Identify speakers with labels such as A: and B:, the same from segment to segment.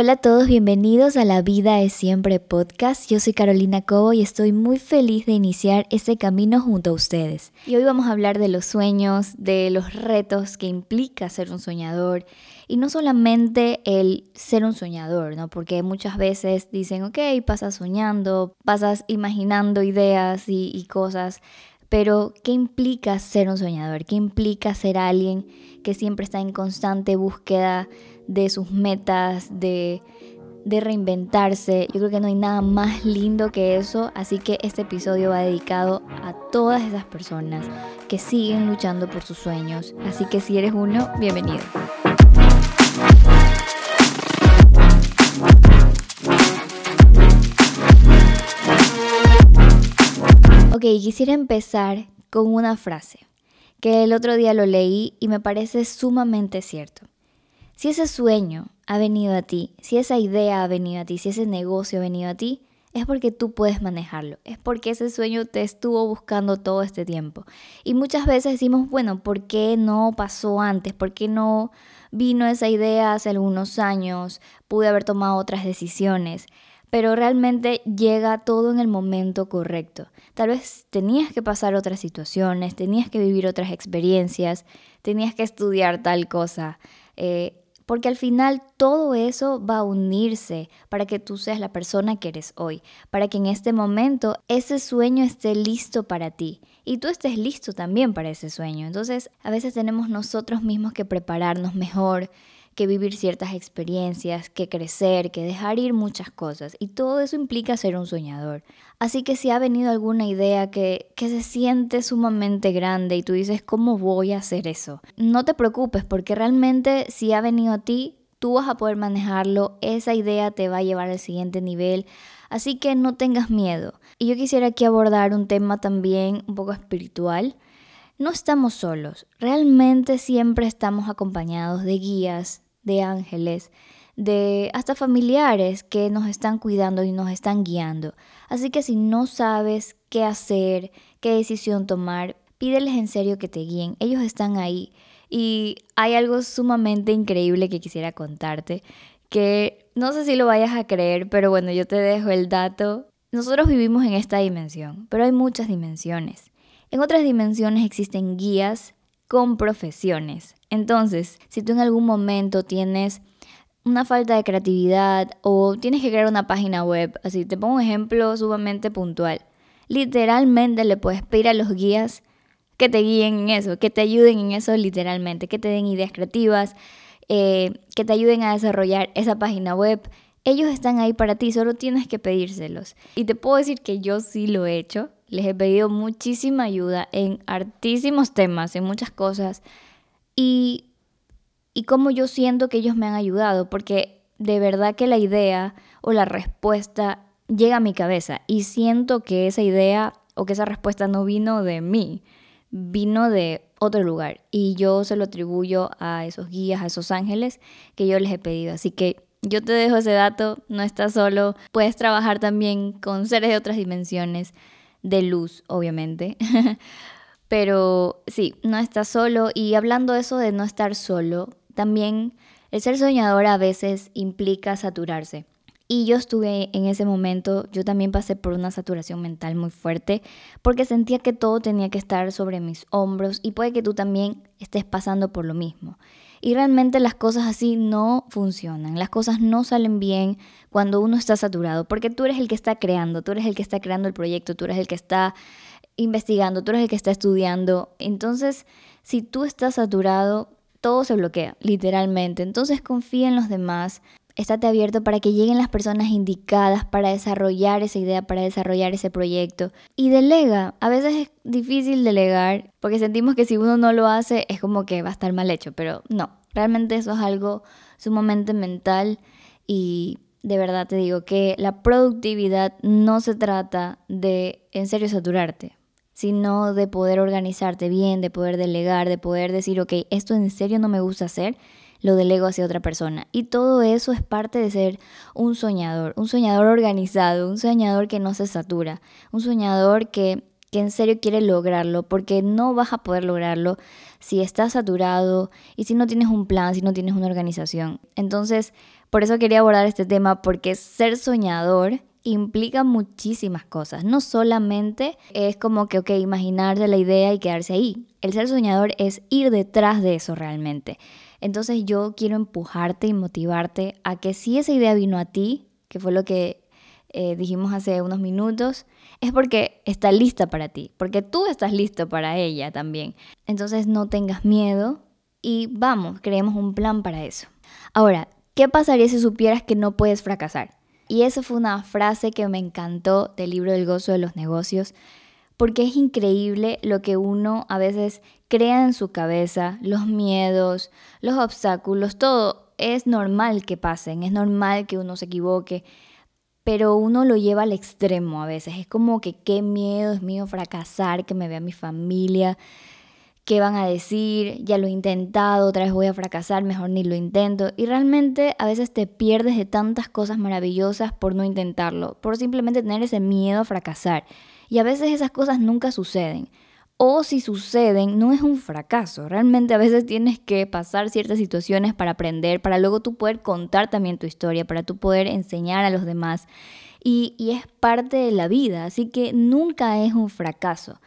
A: Hola a todos, bienvenidos a La Vida es Siempre podcast. Yo soy Carolina Cobo y estoy muy feliz de iniciar este camino junto a ustedes. Y hoy vamos a hablar de los sueños, de los retos que implica ser un soñador y no solamente el ser un soñador, ¿no? Porque muchas veces dicen, ok, pasas soñando, pasas imaginando ideas y, y cosas, pero ¿qué implica ser un soñador? ¿Qué implica ser alguien que siempre está en constante búsqueda de sus metas, de, de reinventarse. Yo creo que no hay nada más lindo que eso, así que este episodio va dedicado a todas esas personas que siguen luchando por sus sueños. Así que si eres uno, bienvenido. Ok, quisiera empezar con una frase que el otro día lo leí y me parece sumamente cierto. Si ese sueño ha venido a ti, si esa idea ha venido a ti, si ese negocio ha venido a ti, es porque tú puedes manejarlo, es porque ese sueño te estuvo buscando todo este tiempo. Y muchas veces decimos, bueno, ¿por qué no pasó antes? ¿Por qué no vino esa idea hace algunos años? Pude haber tomado otras decisiones. Pero realmente llega todo en el momento correcto. Tal vez tenías que pasar otras situaciones, tenías que vivir otras experiencias, tenías que estudiar tal cosa. Eh, porque al final todo eso va a unirse para que tú seas la persona que eres hoy, para que en este momento ese sueño esté listo para ti y tú estés listo también para ese sueño. Entonces a veces tenemos nosotros mismos que prepararnos mejor, que vivir ciertas experiencias, que crecer, que dejar ir muchas cosas. Y todo eso implica ser un soñador. Así que si ha venido alguna idea que, que se siente sumamente grande y tú dices, ¿cómo voy a hacer eso? No te preocupes porque realmente si ha venido a ti, tú vas a poder manejarlo, esa idea te va a llevar al siguiente nivel. Así que no tengas miedo. Y yo quisiera aquí abordar un tema también un poco espiritual. No estamos solos, realmente siempre estamos acompañados de guías, de ángeles, de hasta familiares que nos están cuidando y nos están guiando. Así que si no sabes qué hacer, qué decisión tomar, pídeles en serio que te guíen. Ellos están ahí. Y hay algo sumamente increíble que quisiera contarte, que no sé si lo vayas a creer, pero bueno, yo te dejo el dato. Nosotros vivimos en esta dimensión, pero hay muchas dimensiones. En otras dimensiones existen guías con profesiones. Entonces, si tú en algún momento tienes una falta de creatividad o tienes que crear una página web, así te pongo un ejemplo sumamente puntual. Literalmente le puedes pedir a los guías que te guíen en eso, que te ayuden en eso literalmente, que te den ideas creativas, eh, que te ayuden a desarrollar esa página web. Ellos están ahí para ti, solo tienes que pedírselos. Y te puedo decir que yo sí lo he hecho. Les he pedido muchísima ayuda en hartísimos temas, en muchas cosas. Y, y cómo yo siento que ellos me han ayudado, porque de verdad que la idea o la respuesta llega a mi cabeza y siento que esa idea o que esa respuesta no vino de mí, vino de otro lugar. Y yo se lo atribuyo a esos guías, a esos ángeles que yo les he pedido. Así que yo te dejo ese dato, no estás solo, puedes trabajar también con seres de otras dimensiones, de luz, obviamente, Pero sí, no estás solo y hablando eso de no estar solo, también el ser soñador a veces implica saturarse. Y yo estuve en ese momento, yo también pasé por una saturación mental muy fuerte porque sentía que todo tenía que estar sobre mis hombros y puede que tú también estés pasando por lo mismo. Y realmente las cosas así no funcionan, las cosas no salen bien cuando uno está saturado, porque tú eres el que está creando, tú eres el que está creando el proyecto, tú eres el que está investigando, tú eres el que está estudiando. Entonces, si tú estás saturado, todo se bloquea, literalmente. Entonces confía en los demás, estate abierto para que lleguen las personas indicadas para desarrollar esa idea, para desarrollar ese proyecto. Y delega. A veces es difícil delegar porque sentimos que si uno no lo hace es como que va a estar mal hecho, pero no, realmente eso es algo sumamente mental y de verdad te digo que la productividad no se trata de en serio saturarte sino de poder organizarte bien, de poder delegar, de poder decir, ok, esto en serio no me gusta hacer, lo delego hacia otra persona. Y todo eso es parte de ser un soñador, un soñador organizado, un soñador que no se satura, un soñador que, que en serio quiere lograrlo, porque no vas a poder lograrlo si estás saturado y si no tienes un plan, si no tienes una organización. Entonces, Por eso quería abordar este tema porque ser soñador implica muchísimas cosas. No solamente es como que, ok, imaginar de la idea y quedarse ahí. El ser soñador es ir detrás de eso realmente. Entonces yo quiero empujarte y motivarte a que si esa idea vino a ti, que fue lo que eh, dijimos hace unos minutos, es porque está lista para ti, porque tú estás listo para ella también. Entonces no tengas miedo y vamos, creemos un plan para eso. Ahora, ¿qué pasaría si supieras que no puedes fracasar? Y esa fue una frase que me encantó del libro del gozo de los negocios, porque es increíble lo que uno a veces crea en su cabeza, los miedos, los obstáculos, todo es normal que pasen, es normal que uno se equivoque, pero uno lo lleva al extremo a veces. Es como que qué miedo es mío fracasar, que me vea mi familia, qué van a decir, ya lo he intentado, otra vez voy a fracasar, mejor ni lo intento. Y realmente a veces te pierdes de tantas cosas maravillosas por no intentarlo, por simplemente tener ese miedo a fracasar. Y a veces esas cosas nunca suceden. O si suceden, no es un fracaso. Realmente a veces tienes que pasar ciertas situaciones para aprender, para luego tú poder contar también tu historia, para tú poder enseñar a los demás. Y, y es parte de la vida, así que nunca es un fracaso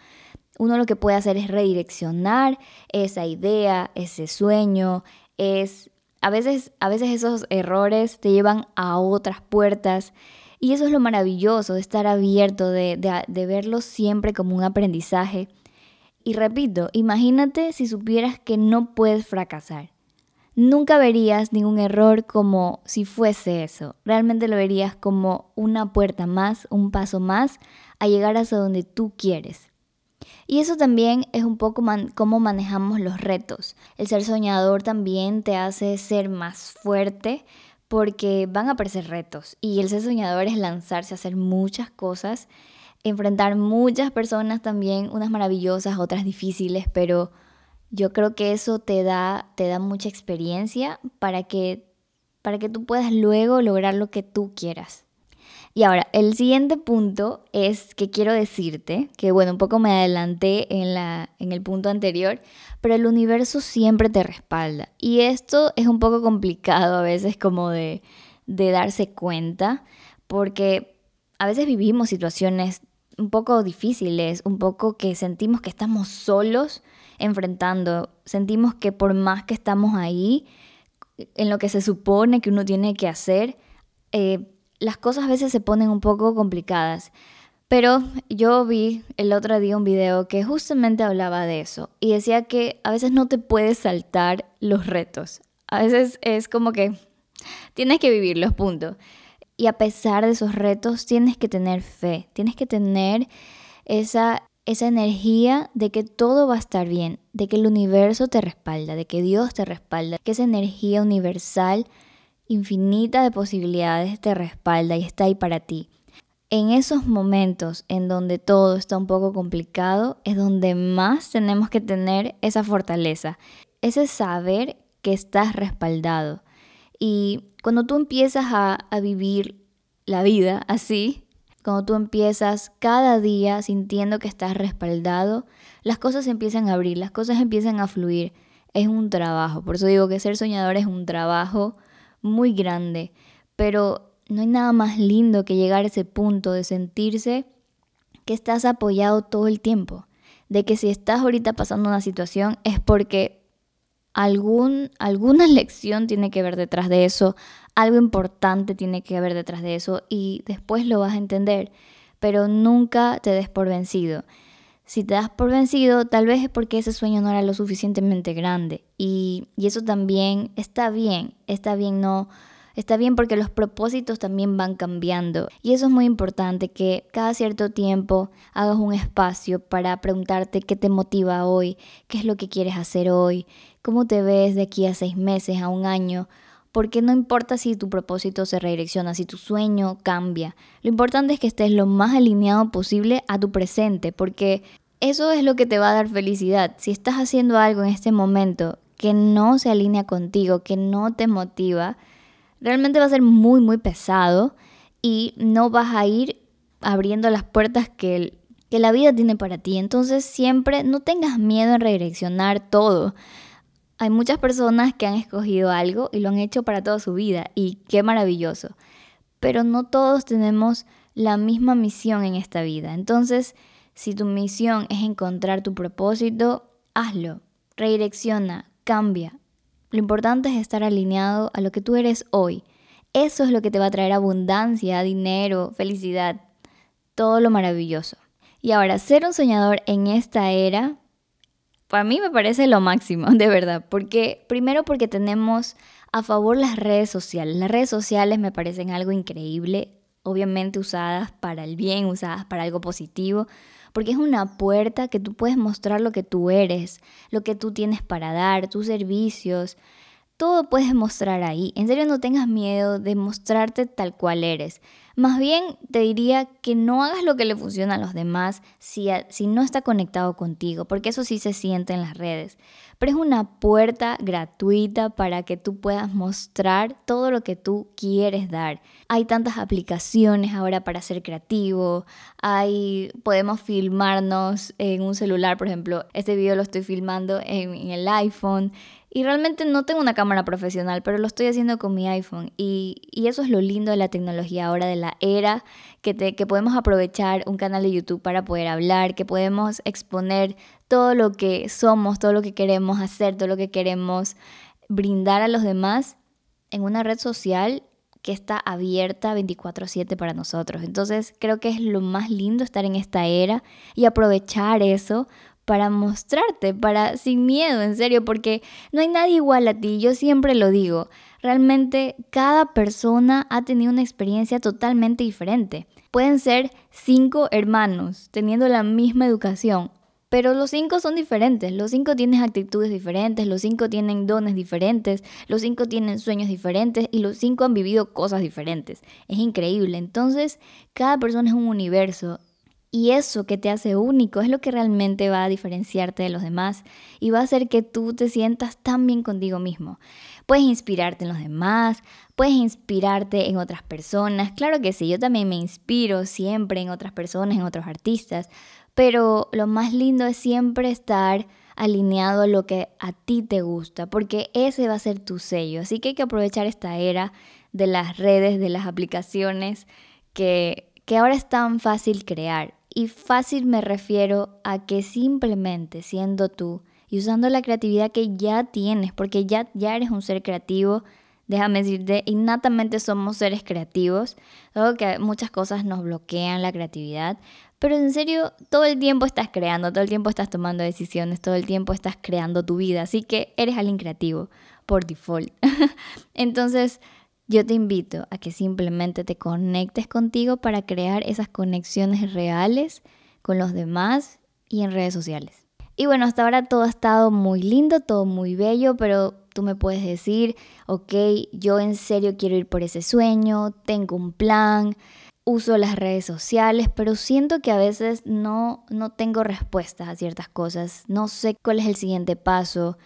A: uno lo que puede hacer es redireccionar esa idea, ese sueño, es a veces, a veces esos errores te llevan a otras puertas y eso es lo maravilloso de estar abierto, de, verlo siempre como un aprendizaje. Y repito, imagínate si supieras que no puedes fracasar. Nunca verías ningún error como si fuese eso. Realmente lo verías como una puerta más, un paso más a llegar hasta donde tú quieres. Y eso también es un poco cómo manejamos los retos. El ser soñador también te hace ser más fuerte porque van a aparecer retos. Y el ser soñador es lanzarse a hacer muchas cosas, enfrentar muchas personas también, unas maravillosas, otras difíciles, pero yo creo que eso te da, te da mucha experiencia para que, para que tú puedas luego lograr lo que tú quieras. Y ahora, el siguiente punto es que quiero decirte, que bueno, un poco me adelanté en, la, en el punto anterior, pero el universo siempre te respalda. Y esto es un poco complicado a veces como de, de darse cuenta, porque a veces vivimos situaciones un poco difíciles, un poco que sentimos que estamos solos enfrentando, sentimos que por más que estamos ahí, en lo que se supone que uno tiene que hacer, eh, las cosas a veces se ponen un poco complicadas. Pero yo vi el otro día un video que justamente hablaba de eso y decía que a veces no te puedes saltar los retos. A veces es como que tienes que vivirlos, punto. Y a pesar de esos retos tienes que tener fe, tienes que tener esa, esa energía de que todo va a estar bien, de que el universo te respalda, de que Dios te respalda, que esa energía universal infinita de posibilidades te respalda y está ahí para ti. En esos momentos en donde todo está un poco complicado es donde más tenemos que tener esa fortaleza, ese saber que estás respaldado. Y cuando tú empiezas a, vivir la vida así, cuando tú empiezas cada día sintiendo que estás respaldado, las cosas empiezan a abrir, las cosas empiezan a fluir. Es un trabajo, por eso digo que ser soñador es un trabajo muy grande, pero no hay nada más lindo que llegar a ese punto de sentirse que estás apoyado todo el tiempo, de que si estás ahorita pasando una situación es porque algún, alguna lección tiene que ver detrás de eso, algo importante tiene que ver detrás de eso y después lo vas a entender, pero nunca te des por vencido. Si te das por vencido, tal vez es porque ese sueño no era lo suficientemente grande. Y, y, eso también está bien, está bien, no, está bien porque los propósitos también van cambiando. Y eso es muy importante, que cada cierto tiempo hagas un espacio para preguntarte qué te motiva hoy, qué es lo que quieres hacer hoy, cómo te ves de aquí a seis meses, a un año. Porque no importa si tu propósito se redirecciona, si tu sueño cambia. Lo importante es que estés lo más alineado posible a tu presente, porque eso es lo que te va a dar felicidad. Si estás haciendo algo en este momento que no se alinea contigo, que no te motiva, realmente va a ser muy, muy pesado y no vas a ir abriendo las puertas que, que la vida tiene para ti. Entonces siempre no tengas miedo en redireccionar todo Hay muchas personas que han escogido algo y lo han hecho para toda su vida y qué maravilloso. Pero no todos tenemos la misma misión en esta vida. Entonces, si tu misión es encontrar tu propósito, hazlo, redirecciona, cambia. Lo importante es estar alineado a lo que tú eres hoy. Eso es lo que te va a traer abundancia, dinero, felicidad, todo lo maravilloso. Y ahora, ser un soñador en esta era para mí me parece lo máximo, de verdad, porque primero porque tenemos a favor las redes sociales. Las redes sociales me parecen algo increíble, obviamente usadas para el bien, usadas para algo positivo, porque es una puerta que tú puedes mostrar lo que tú eres, lo que tú tienes para dar, tus servicios, todo puedes mostrar ahí. En serio, no tengas miedo de mostrarte tal cual eres. Más bien te diría que no hagas lo que le funciona a los demás si, si no está conectado contigo, porque eso sí se siente en las redes. Pero es una puerta gratuita para que tú puedas mostrar todo lo que tú quieres dar. Hay tantas aplicaciones ahora para ser creativo, hay, podemos filmarnos en un celular, por ejemplo, este video lo estoy filmando en, en el iPhone. Y realmente no tengo una cámara profesional, pero lo estoy haciendo con mi iPhone. Y, eso es lo lindo de la tecnología ahora, de la era, que, que podemos aprovechar un canal de YouTube para poder hablar, que podemos exponer todo lo que somos, todo lo que queremos hacer, todo lo que queremos brindar a los demás en una red social que está abierta 24/7 para nosotros. Entonces creo que es lo más lindo estar en esta era y aprovechar eso para mostrarte, para sin miedo, en serio, porque no hay nadie igual a ti, yo siempre lo digo. Realmente cada persona ha tenido una experiencia totalmente diferente. Pueden ser cinco hermanos teniendo la misma educación, pero los cinco son diferentes, los cinco tienen actitudes diferentes, los cinco tienen dones diferentes, los cinco tienen sueños diferentes y los cinco han vivido cosas diferentes. Es increíble. Entonces, cada persona es un universo y eso que te hace único es lo que realmente va a diferenciarte de los demás y va a hacer que tú te sientas tan bien contigo mismo. Puedes inspirarte en los demás, puedes inspirarte en otras personas. Claro que sí, yo también me inspiro siempre en otras personas, en otros artistas, pero lo más lindo es siempre estar alineado a lo que a ti te gusta, porque ese va a ser tu sello. Así que hay que aprovechar esta era de las redes, de las aplicaciones que, que ahora es tan fácil crear. Y fácil me refiero a que simplemente siendo tú y usando la creatividad que ya tienes, porque ya, ya eres un ser creativo, déjame decirte, innatamente somos seres creativos, algo que muchas cosas nos bloquean la creatividad, pero en serio, todo el tiempo estás creando, todo el tiempo estás tomando decisiones, todo el tiempo estás creando tu vida, así que eres alguien creativo por default. Entonces, yo te invito a que simplemente te conectes contigo para crear esas conexiones reales con los demás y en redes sociales. Y bueno, hasta ahora todo ha estado muy lindo, todo muy bello, pero tú me puedes decir, ok, yo en serio quiero ir por ese sueño, tengo un plan, uso las redes sociales, pero siento que a veces no, no tengo respuestas a ciertas cosas, no sé cuál es el siguiente paso,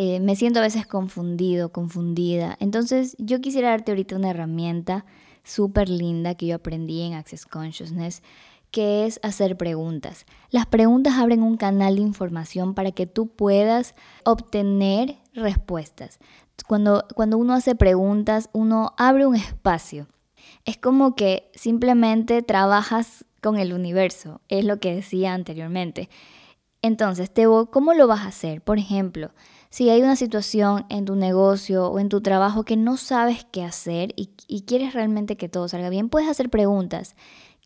A: eh, me siento a veces confundido, confundida. Entonces yo quisiera darte ahorita una herramienta súper linda que yo aprendí en Access Consciousness, que es hacer preguntas. Las preguntas abren un canal de información para que tú puedas obtener respuestas. Cuando, cuando uno hace preguntas, uno abre un espacio. Es como que simplemente trabajas con el universo, es lo que decía anteriormente. Entonces, ¿cómo lo vas a hacer? Por ejemplo, si hay una situación en tu negocio o en tu trabajo que no sabes qué hacer y, quieres realmente que todo salga bien, puedes hacer preguntas.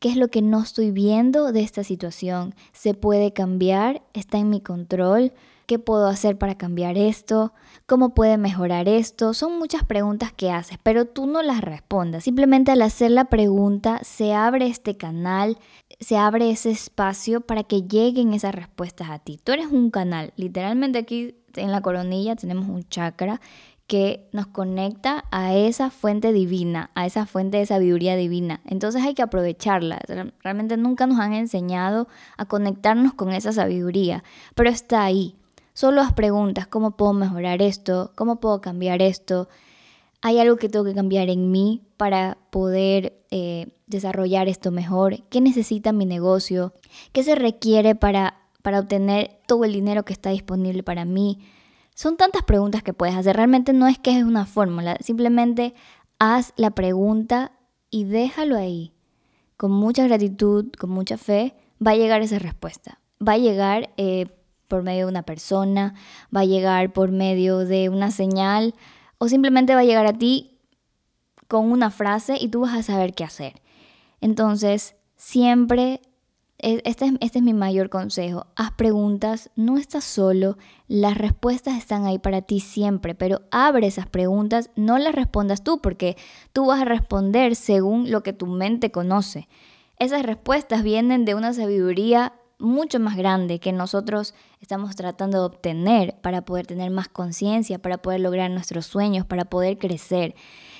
A: ¿Qué es lo que no estoy viendo de esta situación? ¿Se puede cambiar? ¿Está en mi control? ¿Qué puedo hacer para cambiar esto? ¿Cómo puede mejorar esto? Son muchas preguntas que haces, pero tú no las respondas. Simplemente al hacer la pregunta se abre este canal, se abre ese espacio para que lleguen esas respuestas a ti. Tú eres un canal. Literalmente aquí en la coronilla tenemos un chakra que nos conecta a esa fuente divina, a esa fuente de sabiduría divina. Entonces hay que aprovecharla. Realmente nunca nos han enseñado a conectarnos con esa sabiduría, pero está ahí. Solo las preguntas, ¿cómo puedo mejorar esto? ¿Cómo puedo cambiar esto? ¿Hay algo que tengo que cambiar en mí para poder eh, desarrollar esto mejor? ¿Qué necesita mi negocio? ¿Qué se requiere para para obtener todo el dinero que está disponible para mí. Son tantas preguntas que puedes hacer. Realmente no es que es una fórmula. Simplemente haz la pregunta y déjalo ahí. Con mucha gratitud, con mucha fe, va a llegar esa respuesta. Va a llegar eh, por medio de una persona, va a llegar por medio de una señal o simplemente va a llegar a ti con una frase y tú vas a saber qué hacer. Entonces, siempre este es, este es mi mayor consejo. Haz preguntas, no estás solo, las respuestas están ahí para ti siempre, pero abre esas preguntas, no las respondas tú, porque tú vas a responder según lo que tu mente conoce. Esas respuestas vienen de una sabiduría mucho más grande que nosotros estamos tratando de obtener para poder tener más conciencia, para poder lograr nuestros sueños, para poder crecer.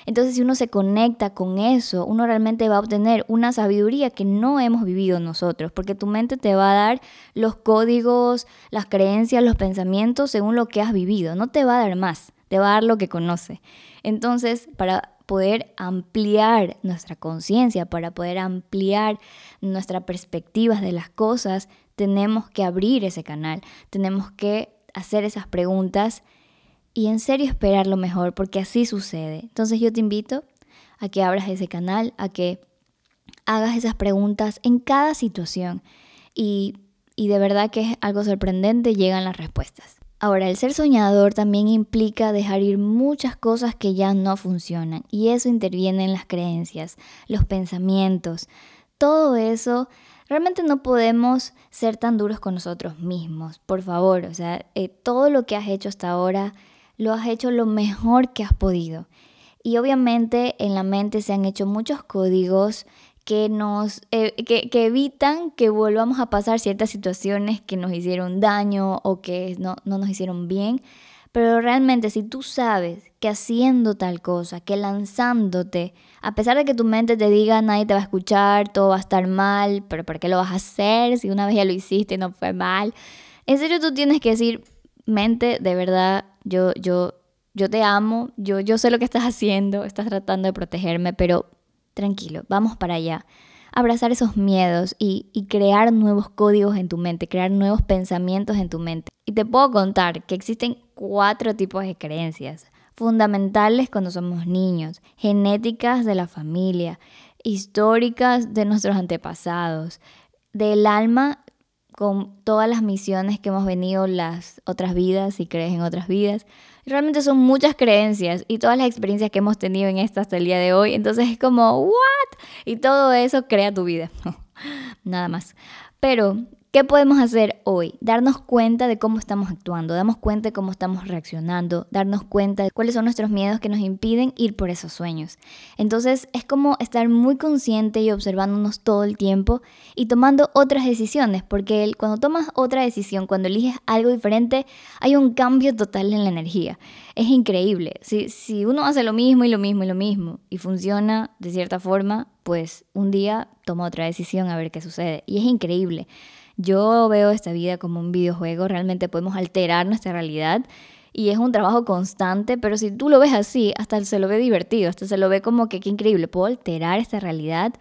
A: Entonces, si uno se conecta con eso, uno realmente va a obtener una sabiduría que no hemos vivido nosotros, porque tu mente te va a dar los códigos, las creencias, los pensamientos según lo que has vivido, no te va a dar más, te va a dar lo que conoce. Entonces, para poder ampliar nuestra conciencia, para poder ampliar nuestra perspectiva de las cosas, tenemos que abrir ese canal, tenemos que hacer esas preguntas y en serio esperar lo mejor, porque así sucede. Entonces yo te invito a que abras ese canal, a que hagas esas preguntas en cada situación y, y de verdad que es algo sorprendente, llegan las respuestas. Ahora, el ser soñador también implica dejar ir muchas cosas que ya no funcionan y eso interviene en las creencias, los pensamientos, todo eso. Realmente no podemos ser tan duros con nosotros mismos, por favor. O sea, eh, todo lo que has hecho hasta ahora lo has hecho lo mejor que has podido. Y obviamente en la mente se han hecho muchos códigos que nos eh, que, evitan que volvamos a pasar ciertas situaciones que nos hicieron daño o que no, no nos hicieron bien. Pero realmente si tú sabes que haciendo tal cosa, que lanzándote, a pesar de que tu mente te diga nadie te va a escuchar, todo va a estar mal, pero ¿por qué lo vas a hacer si una vez ya lo hiciste y no fue mal? En serio tú tienes que decir, mente, de verdad, yo, yo, yo te amo, yo, yo sé lo que estás haciendo, estás tratando de protegerme, pero tranquilo, vamos para allá. Abrazar esos miedos y, crear nuevos códigos en tu mente, crear nuevos pensamientos en tu mente. Y te puedo contar que existen cuatro tipos de creencias fundamentales cuando somos niños, genéticas de la familia, históricas de nuestros antepasados, del alma con todas las misiones que hemos venido las otras vidas, si crees en otras vidas. Realmente son muchas creencias y todas las experiencias que hemos tenido en esta hasta el día de hoy. Entonces es como, ¿what? Y todo eso crea tu vida. Nada más. Pero ¿Qué podemos hacer hoy? Darnos cuenta de cómo estamos actuando, darnos cuenta de cómo estamos reaccionando, darnos cuenta de cuáles son nuestros miedos que nos impiden ir por esos sueños. Entonces es como estar muy consciente y observándonos todo el tiempo y tomando otras decisiones, porque cuando tomas otra decisión, cuando eliges algo diferente, hay un cambio total en la energía. Es increíble. Si, si uno hace lo mismo y lo mismo y lo mismo y funciona de cierta forma, pues un día toma otra decisión a ver qué sucede. Y es increíble. Yo veo esta vida como un videojuego, realmente podemos alterar nuestra realidad y es un trabajo constante, pero si tú lo ves así, hasta se lo ve divertido, hasta se lo ve como que qué increíble, puedo alterar esta realidad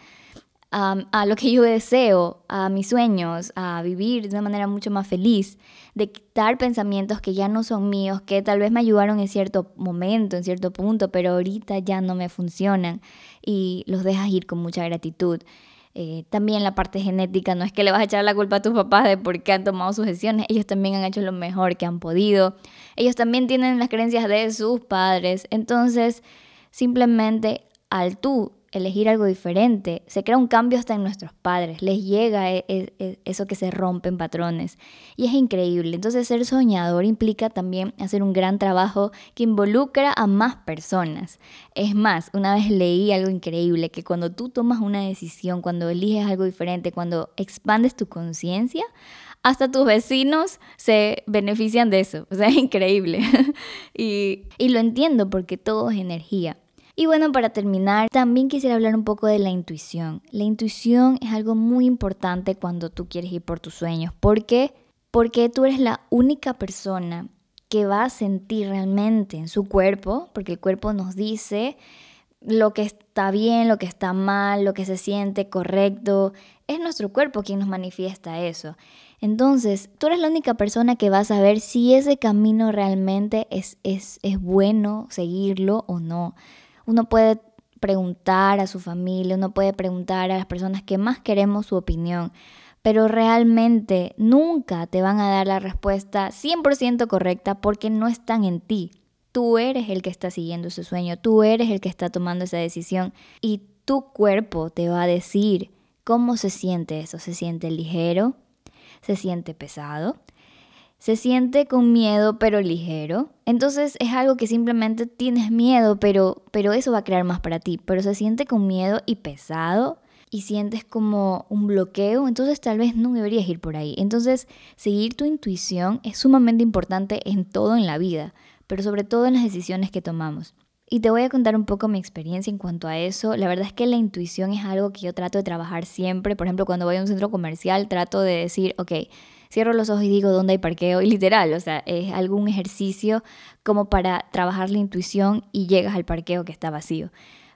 A: a lo que yo deseo, a mis sueños, a vivir de una manera mucho más feliz, de quitar pensamientos que ya no son míos, que tal vez me ayudaron en cierto momento, en cierto punto, pero ahorita ya no me funcionan y los dejas ir con mucha gratitud. Eh, también la parte genética, no es que le vas a echar la culpa a tus papás de por qué han tomado sus decisiones, ellos también han hecho lo mejor que han podido, ellos también tienen las creencias de sus padres, entonces simplemente al tú elegir algo diferente, se crea un cambio hasta en nuestros padres, les llega e, e, e, eso que se rompen patrones y es increíble. Entonces ser soñador implica también hacer un gran trabajo que involucra a más personas. Es más, una vez leí algo increíble, que cuando tú tomas una decisión, cuando eliges algo diferente, cuando expandes tu conciencia, hasta tus vecinos se benefician de eso. O sea, es increíble. y, y lo entiendo porque todo es energía. Y bueno, para terminar, también quisiera hablar un poco de la intuición. La intuición es algo muy importante cuando tú quieres ir por tus sueños. ¿Por qué? Porque tú eres la única persona que va a sentir realmente en su cuerpo, porque el cuerpo nos dice lo que está bien, lo que está mal, lo que se siente correcto. Es nuestro cuerpo quien nos manifiesta eso. Entonces, tú eres la única persona que va a saber si ese camino realmente es, es, es bueno seguirlo o no. Uno puede preguntar a su familia, uno puede preguntar a las personas que más queremos su opinión, pero realmente nunca te van a dar la respuesta 100% correcta porque no están en ti. Tú eres el que está siguiendo ese sueño, tú eres el que está tomando esa decisión y tu cuerpo te va a decir cómo se siente eso. ¿Se siente ligero? ¿Se siente pesado? Se siente con miedo pero ligero. Entonces es algo que simplemente tienes miedo, pero, pero eso va a crear más para ti. Pero se siente con miedo y pesado y sientes como un bloqueo, entonces tal vez no deberías ir por ahí. Entonces seguir tu intuición es sumamente importante en todo en la vida, pero sobre todo en las decisiones que tomamos. Y te voy a contar un poco mi experiencia en cuanto a eso. La verdad es que la intuición es algo que yo trato de trabajar siempre. Por ejemplo, cuando voy a un centro comercial, trato de decir, ok, cierro los ojos y digo dónde hay parqueo y literal, o sea, es algún ejercicio como para trabajar la intuición y llegas al parqueo que está vacío.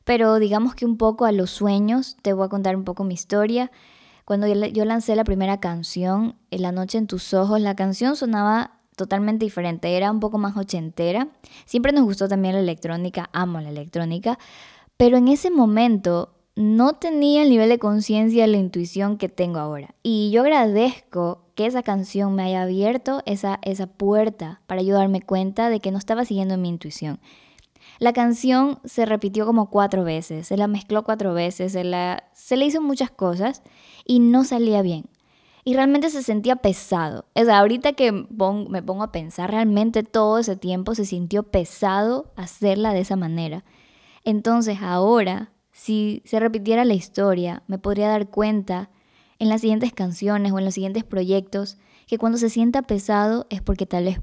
A: Pero digamos que un poco a los sueños, te voy a contar un poco mi historia. Cuando yo lancé la primera canción, En la noche en tus ojos, la canción sonaba totalmente diferente, era un poco más ochentera. Siempre nos gustó también la electrónica, amo la electrónica, pero en ese momento no tenía el nivel de conciencia, la intuición que tengo ahora. Y yo agradezco que esa canción me haya abierto esa, esa puerta para ayudarme cuenta de que no estaba siguiendo mi intuición. La canción se repitió como cuatro veces, se la mezcló cuatro veces, se, la, se le hizo muchas cosas y no salía bien. Y realmente se sentía pesado. O sea, ahorita que me pongo a pensar, realmente todo ese tiempo se sintió pesado hacerla de esa manera. Entonces ahora si se repitiera la historia, me podría dar cuenta en las siguientes canciones o en los siguientes proyectos que cuando se sienta pesado es porque tal vez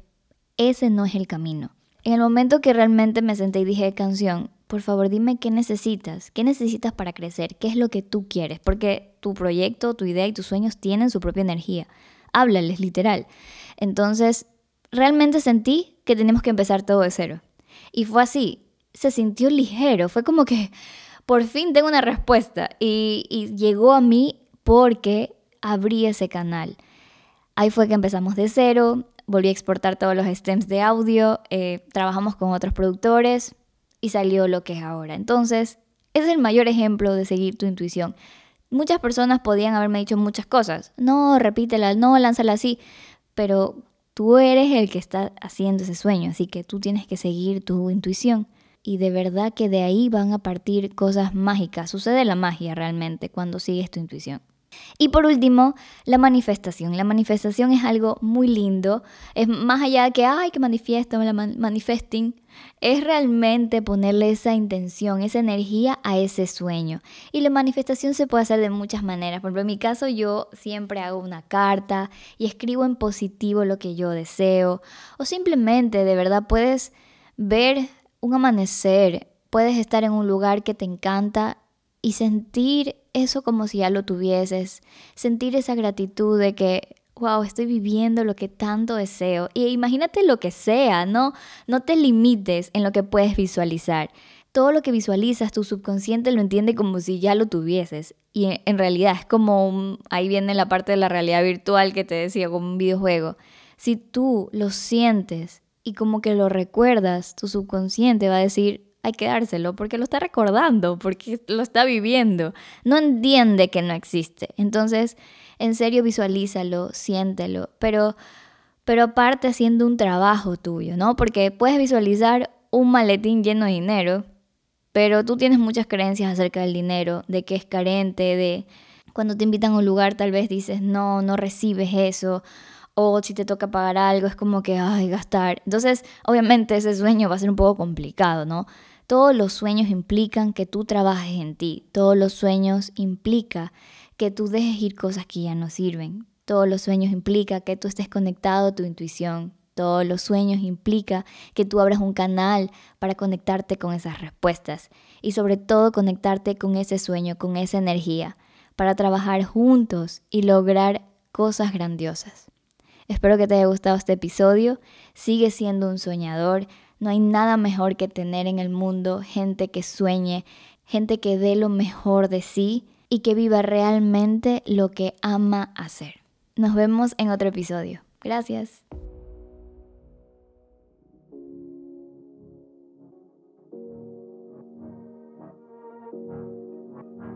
A: ese no es el camino. En el momento que realmente me senté y dije, canción, por favor dime qué necesitas, qué necesitas para crecer, qué es lo que tú quieres, porque tu proyecto, tu idea y tus sueños tienen su propia energía. Háblales, literal. Entonces, realmente sentí que teníamos que empezar todo de cero. Y fue así, se sintió ligero, fue como que por fin tengo una respuesta y, llegó a mí porque abrí ese canal. Ahí fue que empezamos de cero, volví a exportar todos los stems de audio, eh, trabajamos con otros productores y salió lo que es ahora. Entonces, es el mayor ejemplo de seguir tu intuición. Muchas personas podían haberme dicho muchas cosas. No, repítela, no, lánzala así. Pero tú eres el que está haciendo ese sueño, así que tú tienes que seguir tu intuición y de verdad que de ahí van a partir cosas mágicas. Sucede la magia realmente cuando sigues tu intuición. Y por último, la manifestación. La manifestación es algo muy lindo. Es más allá de que, ay, que manifiesto, la manifesting. Es realmente ponerle esa intención, esa energía a ese sueño. Y la manifestación se puede hacer de muchas maneras. Por ejemplo, en mi caso yo siempre hago una carta y escribo en positivo lo que yo deseo. O simplemente, de verdad, puedes ver un amanecer, puedes estar en un lugar que te encanta y sentir eso como si ya lo tuvieses, sentir esa gratitud de que, wow, estoy viviendo lo que tanto deseo. Y imagínate lo que sea, ¿no? No te limites en lo que puedes visualizar. Todo lo que visualizas, tu subconsciente lo entiende como si ya lo tuvieses. Y en realidad es como, ahí viene la parte de la realidad virtual que te decía, como un videojuego. Si tú lo sientes y como que lo recuerdas, tu subconsciente va a decir, hay que dárselo porque lo está recordando, porque lo está viviendo. No entiende que no existe. Entonces, en serio, visualízalo, siéntelo, pero, pero aparte haciendo un trabajo tuyo, ¿no? Porque puedes visualizar un maletín lleno de dinero, pero tú tienes muchas creencias acerca del dinero, de que es carente, de cuando te invitan a un lugar tal vez dices, no, no recibes eso o si te toca pagar algo es como que, ay, gastar. Entonces, obviamente ese sueño va a ser un poco complicado, ¿no? Todos los sueños implican que tú trabajes en ti, todos los sueños implica que tú dejes ir cosas que ya no sirven, todos los sueños implica que tú estés conectado a tu intuición, todos los sueños implica que tú abras un canal para conectarte con esas respuestas y sobre todo conectarte con ese sueño, con esa energía, para trabajar juntos y lograr cosas grandiosas. Espero que te haya gustado este episodio. Sigue siendo un soñador. No hay nada mejor que tener en el mundo gente que sueñe, gente que dé lo mejor de sí y que viva realmente lo que ama hacer. Nos vemos en otro episodio. Gracias.